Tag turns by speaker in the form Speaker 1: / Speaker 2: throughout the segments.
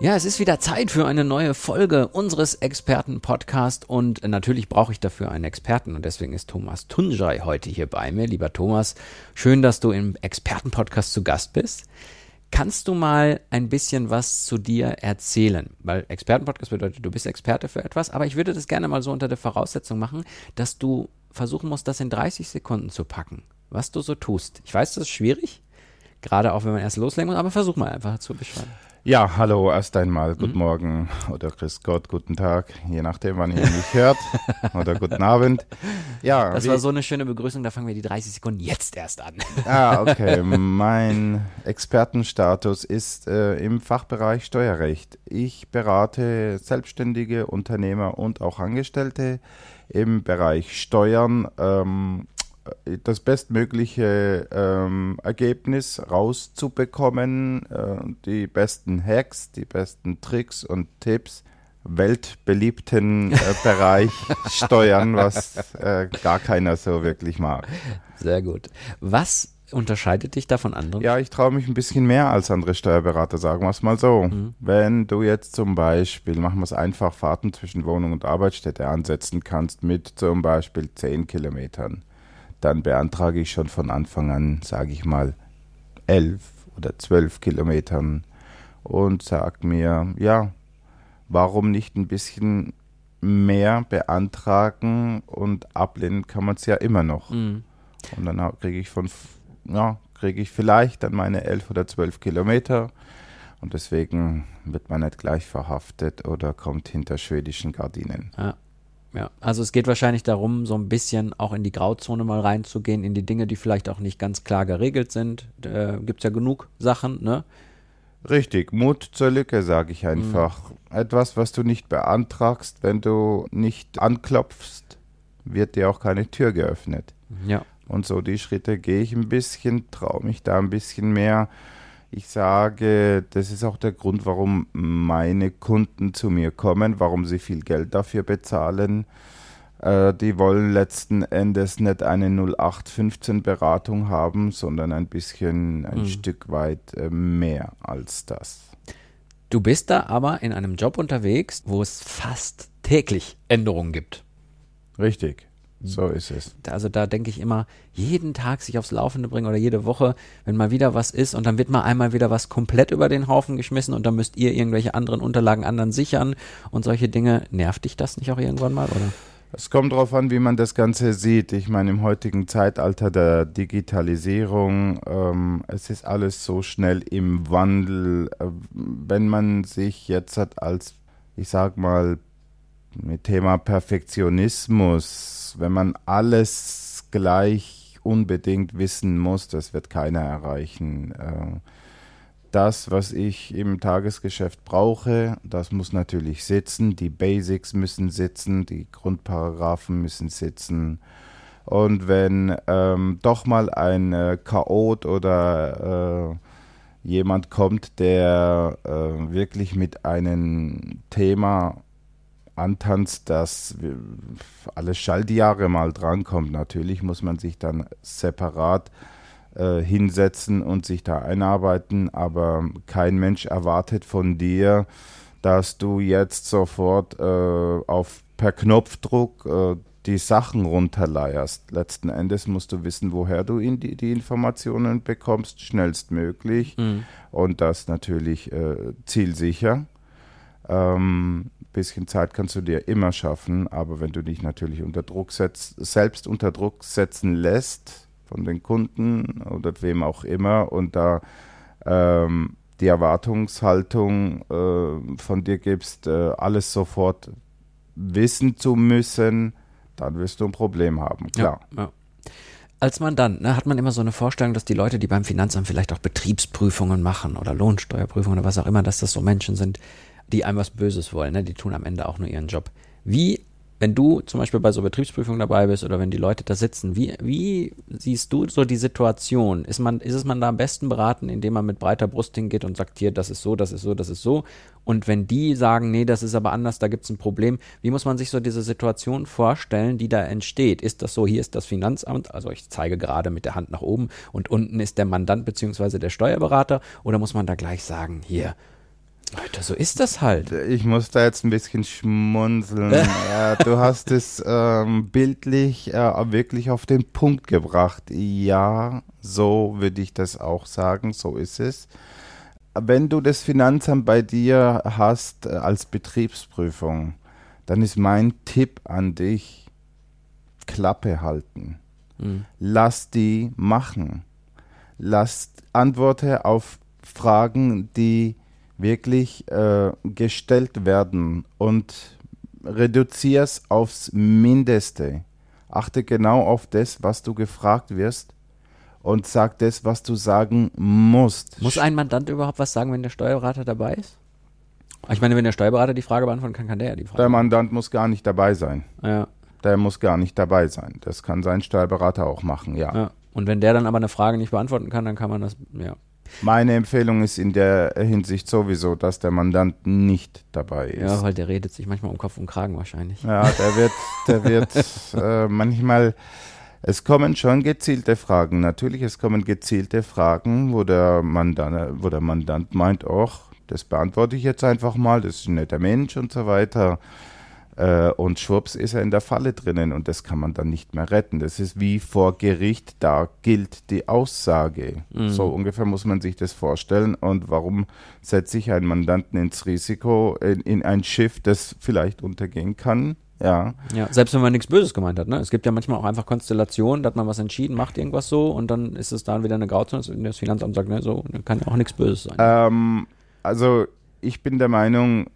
Speaker 1: Ja, es ist wieder Zeit für eine neue Folge unseres Experten-Podcast und natürlich brauche ich dafür einen Experten und deswegen ist Thomas Tunjai heute hier bei mir. Lieber Thomas, schön, dass du im Experten-Podcast zu Gast bist. Kannst du mal ein bisschen was zu dir erzählen? Weil Experten-Podcast bedeutet, du bist Experte für etwas, aber ich würde das gerne mal so unter der Voraussetzung machen, dass du versuchen musst, das in 30 Sekunden zu packen, was du so tust. Ich weiß, das ist schwierig, gerade auch wenn man erst loslegen muss, aber versuch mal einfach zu beschreiben.
Speaker 2: Ja, hallo, erst einmal guten mhm. Morgen oder grüß Gott, guten Tag, je nachdem, wann ihr mich hört oder guten Abend.
Speaker 1: Ja, das war so eine schöne Begrüßung, da fangen wir die 30 Sekunden jetzt erst an.
Speaker 2: Ah, okay. mein Expertenstatus ist äh, im Fachbereich Steuerrecht. Ich berate selbstständige Unternehmer und auch Angestellte im Bereich Steuern, ähm, das bestmögliche ähm, Ergebnis rauszubekommen, äh, die besten Hacks, die besten Tricks und Tipps, weltbeliebten äh, Bereich steuern, was äh, gar keiner so wirklich mag.
Speaker 1: Sehr gut. Was unterscheidet dich da von anderen?
Speaker 2: Ja, ich traue mich ein bisschen mehr als andere Steuerberater, sagen wir es mal so. Mhm. Wenn du jetzt zum Beispiel, machen wir es einfach, Fahrten zwischen Wohnung und Arbeitsstätte ansetzen kannst mit zum Beispiel 10 Kilometern, dann beantrage ich schon von Anfang an, sage ich mal, elf oder zwölf Kilometern und sage mir, ja, warum nicht ein bisschen mehr beantragen und ablehnen kann man es ja immer noch. Mhm. Und dann kriege ich von, ja, kriege ich vielleicht dann meine elf oder zwölf Kilometer und deswegen wird man nicht gleich verhaftet oder kommt hinter schwedischen Gardinen.
Speaker 1: Ja. Ja, also es geht wahrscheinlich darum, so ein bisschen auch in die Grauzone mal reinzugehen, in die Dinge, die vielleicht auch nicht ganz klar geregelt sind. Äh, Gibt es ja genug Sachen, ne?
Speaker 2: Richtig, Mut zur Lücke, sage ich einfach. Mhm. Etwas, was du nicht beantragst, wenn du nicht anklopfst, wird dir auch keine Tür geöffnet.
Speaker 1: Ja.
Speaker 2: Und so die Schritte gehe ich ein bisschen, traue mich da ein bisschen mehr. Ich sage, das ist auch der Grund, warum meine Kunden zu mir kommen, warum sie viel Geld dafür bezahlen. Äh, die wollen letzten Endes nicht eine 0815 Beratung haben, sondern ein bisschen, ein mhm. Stück weit äh, mehr als das.
Speaker 1: Du bist da aber in einem Job unterwegs, wo es fast täglich Änderungen gibt.
Speaker 2: Richtig. So ist es.
Speaker 1: Also da denke ich immer, jeden Tag sich aufs Laufende bringen oder jede Woche, wenn mal wieder was ist und dann wird mal einmal wieder was komplett über den Haufen geschmissen und dann müsst ihr irgendwelche anderen Unterlagen anderen sichern und solche Dinge. Nervt dich das nicht auch irgendwann mal, oder?
Speaker 2: Es kommt darauf an, wie man das Ganze sieht. Ich meine, im heutigen Zeitalter der Digitalisierung, ähm, es ist alles so schnell im Wandel. Äh, wenn man sich jetzt als, ich sag mal, mit Thema Perfektionismus wenn man alles gleich unbedingt wissen muss, das wird keiner erreichen. Äh, das, was ich im Tagesgeschäft brauche, das muss natürlich sitzen. Die Basics müssen sitzen, die Grundparagraphen müssen sitzen. Und wenn ähm, doch mal ein äh, Chaot oder äh, jemand kommt, der äh, wirklich mit einem Thema antanzt, dass alle Schaltjahre mal drankommt. Natürlich muss man sich dann separat äh, hinsetzen und sich da einarbeiten, aber kein Mensch erwartet von dir, dass du jetzt sofort äh, auf per Knopfdruck äh, die Sachen runterleierst. Letzten Endes musst du wissen, woher du in die, die Informationen bekommst, schnellstmöglich mhm. und das natürlich äh, zielsicher. Ähm, bisschen Zeit kannst du dir immer schaffen, aber wenn du dich natürlich unter Druck setzt, selbst unter Druck setzen lässt von den Kunden oder wem auch immer und da ähm, die Erwartungshaltung äh, von dir gibst, äh, alles sofort wissen zu müssen, dann wirst du ein Problem haben, klar. Ja, ja.
Speaker 1: Als Mandant ne, hat man immer so eine Vorstellung, dass die Leute, die beim Finanzamt vielleicht auch Betriebsprüfungen machen oder Lohnsteuerprüfungen oder was auch immer, dass das so Menschen sind, die einem was Böses wollen. Ne? Die tun am Ende auch nur ihren Job. Wie wenn du zum Beispiel bei so Betriebsprüfungen dabei bist oder wenn die Leute da sitzen, wie, wie siehst du so die Situation? Ist man, ist es man da am besten beraten, indem man mit breiter Brust hingeht und sagt, hier, das ist so, das ist so, das ist so? Und wenn die sagen, nee, das ist aber anders, da gibt es ein Problem, wie muss man sich so diese Situation vorstellen, die da entsteht? Ist das so, hier ist das Finanzamt, also ich zeige gerade mit der Hand nach oben und unten ist der Mandant beziehungsweise der Steuerberater oder muss man da gleich sagen, hier, Leute, so ist das halt.
Speaker 2: Ich muss da jetzt ein bisschen schmunzeln. ja, du hast es ähm, bildlich äh, wirklich auf den Punkt gebracht. Ja, so würde ich das auch sagen, so ist es. Wenn du das Finanzamt bei dir hast äh, als Betriebsprüfung, dann ist mein Tipp an dich, Klappe halten. Mhm. Lass die machen. Lass Antworten auf Fragen, die wirklich äh, gestellt werden und reduzier's aufs Mindeste. Achte genau auf das, was du gefragt wirst und sag das, was du sagen musst.
Speaker 1: Muss ein Mandant überhaupt was sagen, wenn der Steuerberater dabei ist? Ich meine, wenn der Steuerberater die Frage beantworten kann, kann der ja die Frage.
Speaker 2: Der Mandant muss gar nicht dabei sein.
Speaker 1: Ja.
Speaker 2: Der muss gar nicht dabei sein. Das kann sein Steuerberater auch machen, ja. ja.
Speaker 1: Und wenn der dann aber eine Frage nicht beantworten kann, dann kann man das, ja.
Speaker 2: Meine Empfehlung ist in der Hinsicht sowieso, dass der Mandant nicht dabei ist.
Speaker 1: Ja, weil der redet sich manchmal um Kopf und Kragen wahrscheinlich.
Speaker 2: Ja, der wird, der wird äh, manchmal. Es kommen schon gezielte Fragen. Natürlich, es kommen gezielte Fragen, wo der Mandant, wo der Mandant meint, ach, das beantworte ich jetzt einfach mal, das ist ein netter Mensch und so weiter. Äh, und schwupps ist er in der Falle drinnen und das kann man dann nicht mehr retten. Das ist wie vor Gericht, da gilt die Aussage. Mhm. So ungefähr muss man sich das vorstellen. Und warum setze ich einen Mandanten ins Risiko, in, in ein Schiff, das vielleicht untergehen kann? Ja.
Speaker 1: ja. Selbst wenn man nichts Böses gemeint hat. Ne? Es gibt ja manchmal auch einfach Konstellationen, da hat man was entschieden, macht irgendwas so und dann ist es dann wieder eine Grauzone. Das Finanzamt sagt, ne, so kann ja auch nichts Böses sein.
Speaker 2: Ähm, also ich bin der Meinung,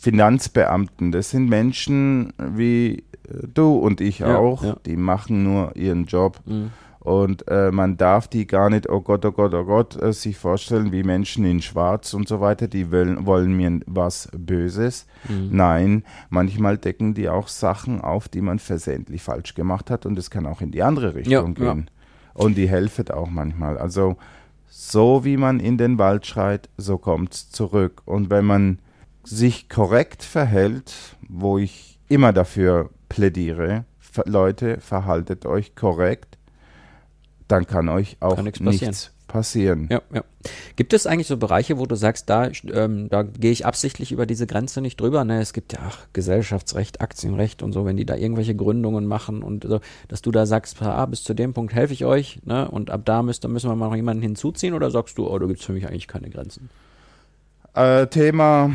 Speaker 2: Finanzbeamten, das sind Menschen wie äh, du und ich ja, auch, ja. die machen nur ihren Job. Mhm. Und äh, man darf die gar nicht, oh Gott, oh Gott, oh Gott, äh, sich vorstellen wie Menschen in Schwarz und so weiter, die wollen, wollen mir was Böses. Mhm. Nein, manchmal decken die auch Sachen auf, die man versehentlich falsch gemacht hat und es kann auch in die andere Richtung ja, gehen. Und die helfen auch manchmal. Also so wie man in den Wald schreit, so kommt es zurück. Und wenn man sich korrekt verhält, wo ich immer dafür plädiere, Leute, verhaltet euch korrekt, dann kann euch auch kann nichts passieren. Nichts passieren.
Speaker 1: Ja, ja. Gibt es eigentlich so Bereiche, wo du sagst, da, ähm, da gehe ich absichtlich über diese Grenze nicht drüber? Ne, es gibt ja ach, Gesellschaftsrecht, Aktienrecht und so, wenn die da irgendwelche Gründungen machen und so, dass du da sagst, ah, bis zu dem Punkt helfe ich euch, ne? Und ab da müsst, müssen wir mal noch jemanden hinzuziehen oder sagst du, oh, da gibt es für mich eigentlich keine Grenzen?
Speaker 2: Äh, Thema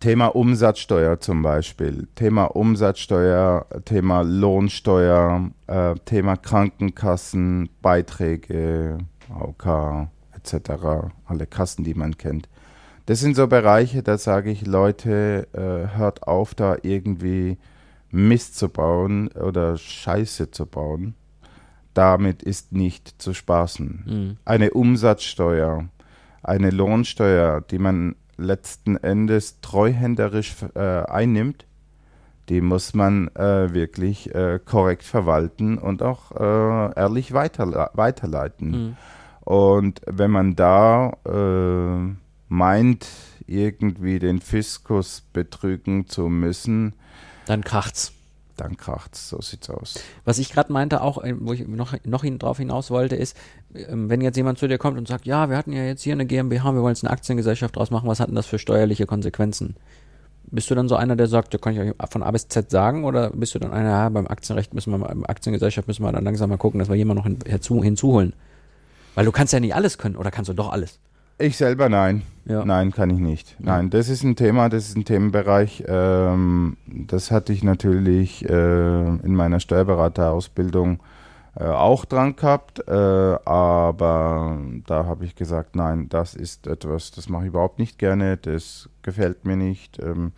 Speaker 2: Thema Umsatzsteuer zum Beispiel, Thema Umsatzsteuer, Thema Lohnsteuer, äh, Thema Krankenkassen, Beiträge, AOK etc., alle Kassen, die man kennt. Das sind so Bereiche, da sage ich, Leute, äh, hört auf, da irgendwie Mist zu bauen oder Scheiße zu bauen. Damit ist nicht zu spaßen. Mhm. Eine Umsatzsteuer, eine Lohnsteuer, die man letzten Endes treuhänderisch äh, einnimmt, die muss man äh, wirklich äh, korrekt verwalten und auch äh, ehrlich weiter, weiterleiten. Mhm. Und wenn man da äh, meint, irgendwie den Fiskus betrügen zu müssen,
Speaker 1: dann kracht's
Speaker 2: dann kracht's. So sieht's aus.
Speaker 1: Was ich gerade meinte, auch, äh, wo ich noch, noch hin, drauf hinaus wollte, ist, ähm, wenn jetzt jemand zu dir kommt und sagt, ja, wir hatten ja jetzt hier eine GmbH, wir wollen jetzt eine Aktiengesellschaft draus machen, was hatten das für steuerliche Konsequenzen? Bist du dann so einer, der sagt, da kann ich euch von A bis Z sagen, oder bist du dann einer, ja, beim Aktienrecht müssen wir, beim Aktiengesellschaft müssen wir dann langsam mal gucken, dass wir jemanden noch hin, hinzu, hinzuholen? Weil du kannst ja nicht alles können, oder kannst du doch alles?
Speaker 2: Ich selber nein. Ja. Nein, kann ich nicht. Nein, das ist ein Thema, das ist ein Themenbereich. Ähm, das hatte ich natürlich äh, in meiner Steuerberaterausbildung äh, auch dran gehabt, äh, aber da habe ich gesagt, nein, das ist etwas, das mache ich überhaupt nicht gerne, das gefällt mir nicht. Ähm,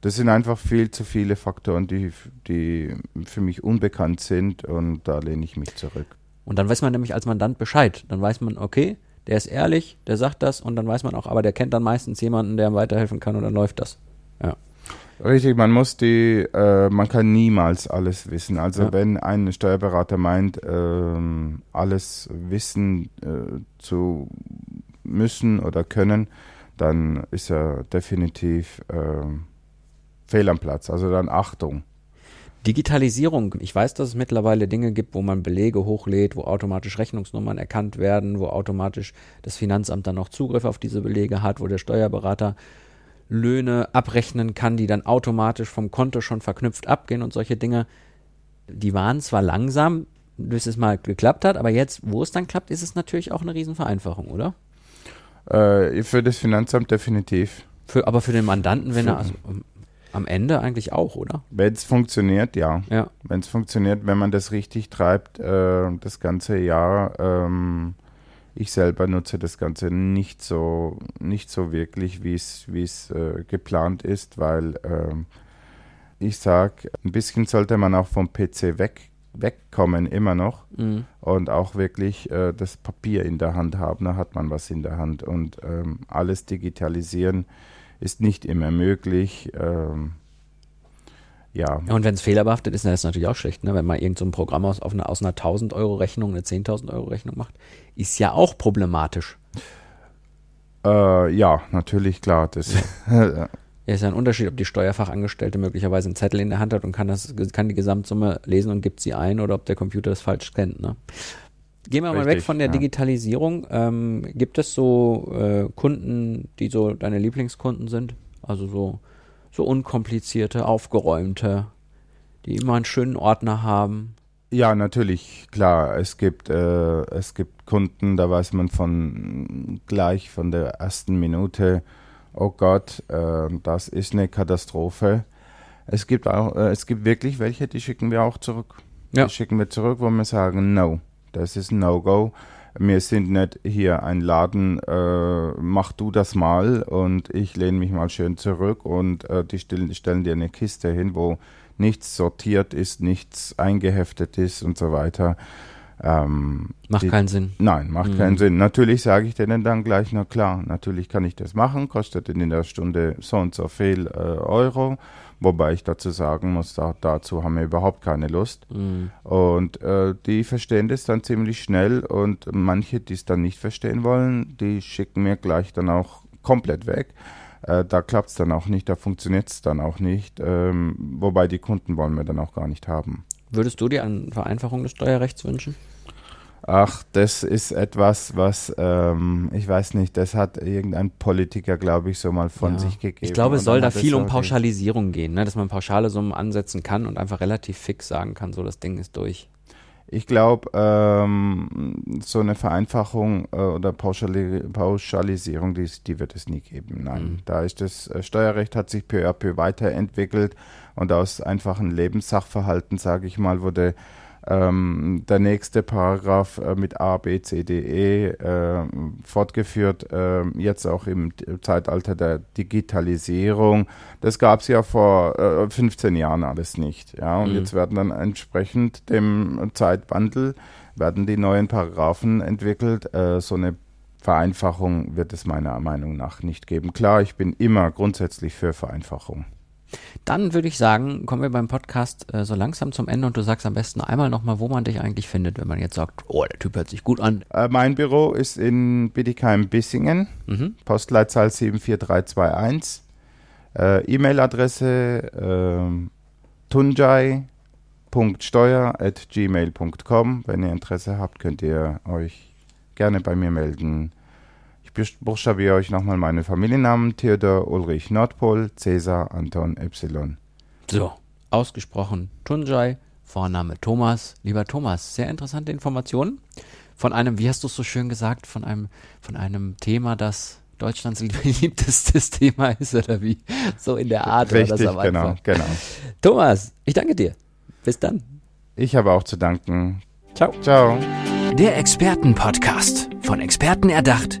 Speaker 2: das sind einfach viel zu viele Faktoren, die, die für mich unbekannt sind und da lehne ich mich zurück.
Speaker 1: Und dann weiß man nämlich als Mandant Bescheid. Dann weiß man, okay, der ist ehrlich, der sagt das und dann weiß man auch, aber der kennt dann meistens jemanden, der ihm weiterhelfen kann und dann läuft das. Ja.
Speaker 2: Richtig, man muss die, äh, man kann niemals alles wissen. Also ja. wenn ein Steuerberater meint, äh, alles wissen äh, zu müssen oder können, dann ist er definitiv ähm, fehl am Platz. Also dann Achtung.
Speaker 1: Digitalisierung. Ich weiß, dass es mittlerweile Dinge gibt, wo man Belege hochlädt, wo automatisch Rechnungsnummern erkannt werden, wo automatisch das Finanzamt dann noch Zugriff auf diese Belege hat, wo der Steuerberater Löhne abrechnen kann, die dann automatisch vom Konto schon verknüpft abgehen und solche Dinge. Die waren zwar langsam, bis es mal geklappt hat, aber jetzt, wo es dann klappt, ist es natürlich auch eine Riesenvereinfachung, oder?
Speaker 2: Äh, für das Finanzamt definitiv.
Speaker 1: Für, aber für den Mandanten, wenn er also, am Ende eigentlich auch, oder?
Speaker 2: Wenn es funktioniert, ja.
Speaker 1: ja.
Speaker 2: Wenn es funktioniert, wenn man das richtig treibt, äh, das ganze Jahr. Ähm, ich selber nutze das Ganze nicht so, nicht so wirklich, wie es äh, geplant ist, weil äh, ich sage, ein bisschen sollte man auch vom PC weg, wegkommen, immer noch. Mhm. Und auch wirklich äh, das Papier in der Hand haben, da hat man was in der Hand. Und ähm, alles digitalisieren ist nicht immer möglich. Ähm, ja.
Speaker 1: Und wenn es fehlerbehaftet ist, dann ist es natürlich auch schlecht, ne? wenn man irgendein so Programm aus, eine, aus einer 1000 Euro Rechnung eine 10.000 Euro Rechnung macht, ist ja auch problematisch.
Speaker 2: Äh, ja, natürlich, klar. Das
Speaker 1: ja. ist ja ein Unterschied, ob die Steuerfachangestellte möglicherweise einen Zettel in der Hand hat und kann, das, kann die Gesamtsumme lesen und gibt sie ein oder ob der Computer das falsch scannt. Ne? Gehen wir Richtig, mal weg von der ja. Digitalisierung. Ähm, gibt es so äh, Kunden, die so deine Lieblingskunden sind? Also so, so unkomplizierte, aufgeräumte, die immer einen schönen Ordner haben?
Speaker 2: Ja, natürlich, klar. Es gibt, äh, es gibt Kunden, da weiß man von gleich von der ersten Minute, oh Gott, äh, das ist eine Katastrophe. Es gibt auch, äh, es gibt wirklich welche, die schicken wir auch zurück. Ja. Die schicken wir zurück, wo wir sagen, no das ist ein No-Go. Wir sind nicht hier ein Laden, äh, mach du das mal und ich lehne mich mal schön zurück und äh, die stellen, stellen dir eine Kiste hin, wo nichts sortiert ist, nichts eingeheftet ist und so weiter.
Speaker 1: Ähm, macht die, keinen Sinn.
Speaker 2: Nein, macht mhm. keinen Sinn. Natürlich sage ich denen dann gleich, na klar, natürlich kann ich das machen, kostet in der Stunde so und so viel äh, Euro. Wobei ich dazu sagen muss, da, dazu haben wir überhaupt keine Lust. Mhm. Und äh, die verstehen das dann ziemlich schnell und manche, die es dann nicht verstehen wollen, die schicken mir gleich dann auch komplett weg. Äh, da klappt es dann auch nicht, da funktioniert es dann auch nicht. Ähm, wobei die Kunden wollen wir dann auch gar nicht haben.
Speaker 1: Würdest du dir eine Vereinfachung des Steuerrechts wünschen?
Speaker 2: Ach, das ist etwas, was, ähm, ich weiß nicht, das hat irgendein Politiker, glaube ich, so mal von ja. sich gegeben.
Speaker 1: Ich glaube, es soll da viel um Pauschalisierung gehen, ne? dass man pauschale Summen ansetzen kann und einfach relativ fix sagen kann, so das Ding ist durch.
Speaker 2: Ich glaube, ähm, so eine Vereinfachung äh, oder Pauschali Pauschalisierung, die, die, wird es nie geben. Nein, mhm. da ist das äh, Steuerrecht hat sich peu à peu weiterentwickelt und aus einfachen Lebenssachverhalten, sage ich mal, wurde ähm, der nächste Paragraph äh, mit A, B, C, D, E äh, fortgeführt, äh, jetzt auch im Zeitalter der Digitalisierung. Das gab es ja vor 15 äh, Jahren alles nicht. Ja? Und mhm. jetzt werden dann entsprechend dem Zeitwandel werden die neuen Paragraphen entwickelt. Äh, so eine Vereinfachung wird es meiner Meinung nach nicht geben. Klar, ich bin immer grundsätzlich für Vereinfachung.
Speaker 1: Dann würde ich sagen, kommen wir beim Podcast äh, so langsam zum Ende und du sagst am besten einmal nochmal, wo man dich eigentlich findet, wenn man jetzt sagt, oh, der Typ hört sich gut an.
Speaker 2: Äh, mein Büro ist in Bietigheim-Bissingen, mhm. Postleitzahl 74321. Äh, E-Mail-Adresse äh, tunjai.steuer.gmail.com. Wenn ihr Interesse habt, könnt ihr euch gerne bei mir melden buchstabiere euch nochmal meine Familiennamen. Theodor Ulrich Nordpol, Cäsar Anton Y.
Speaker 1: So, ausgesprochen Tunjai, Vorname Thomas. Lieber Thomas, sehr interessante Informationen von einem, wie hast du es so schön gesagt, von einem, von einem Thema, das Deutschlands beliebtestes Thema ist oder wie? So in der Art.
Speaker 2: Richtig, das genau, genau.
Speaker 1: Thomas, ich danke dir. Bis dann.
Speaker 2: Ich habe auch zu danken.
Speaker 1: Ciao.
Speaker 2: Ciao.
Speaker 3: Der Expertenpodcast. Von Experten erdacht,